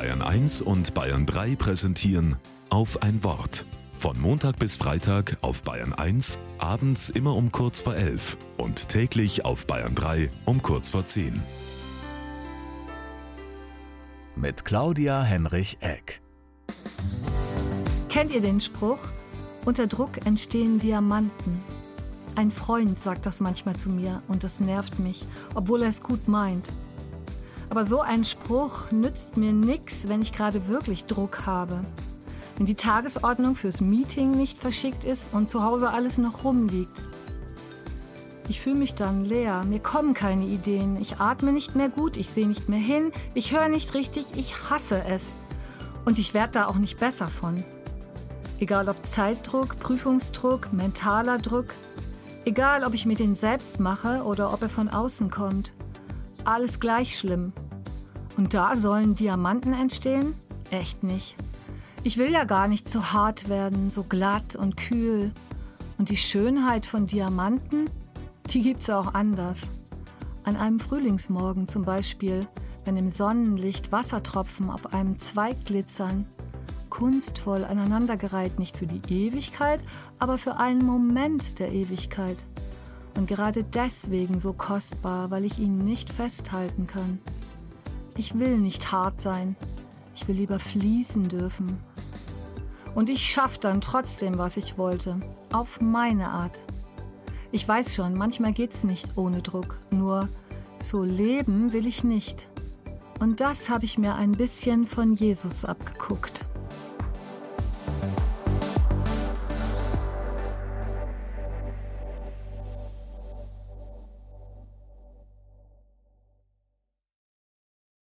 Bayern 1 und Bayern 3 präsentieren auf ein Wort. Von Montag bis Freitag auf Bayern 1, abends immer um kurz vor 11 und täglich auf Bayern 3 um kurz vor 10. Mit Claudia Henrich Eck. Kennt ihr den Spruch? Unter Druck entstehen Diamanten. Ein Freund sagt das manchmal zu mir und das nervt mich, obwohl er es gut meint. Aber so ein Spruch nützt mir nichts, wenn ich gerade wirklich Druck habe. Wenn die Tagesordnung fürs Meeting nicht verschickt ist und zu Hause alles noch rumliegt. Ich fühle mich dann leer, mir kommen keine Ideen, ich atme nicht mehr gut, ich sehe nicht mehr hin, ich höre nicht richtig, ich hasse es. Und ich werde da auch nicht besser von. Egal ob Zeitdruck, Prüfungsdruck, mentaler Druck, egal ob ich mir den selbst mache oder ob er von außen kommt alles gleich schlimm. Und da sollen Diamanten entstehen? Echt nicht. Ich will ja gar nicht so hart werden, so glatt und kühl. Und die Schönheit von Diamanten, die gibt's auch anders. An einem Frühlingsmorgen zum Beispiel, wenn im Sonnenlicht Wassertropfen auf einem Zweig glitzern, kunstvoll aneinandergereiht, nicht für die Ewigkeit, aber für einen Moment der Ewigkeit und gerade deswegen so kostbar, weil ich ihn nicht festhalten kann. Ich will nicht hart sein, ich will lieber fließen dürfen. Und ich schaff dann trotzdem, was ich wollte, auf meine Art. Ich weiß schon, manchmal geht's nicht ohne Druck, nur so leben will ich nicht. Und das habe ich mir ein bisschen von Jesus abgeguckt.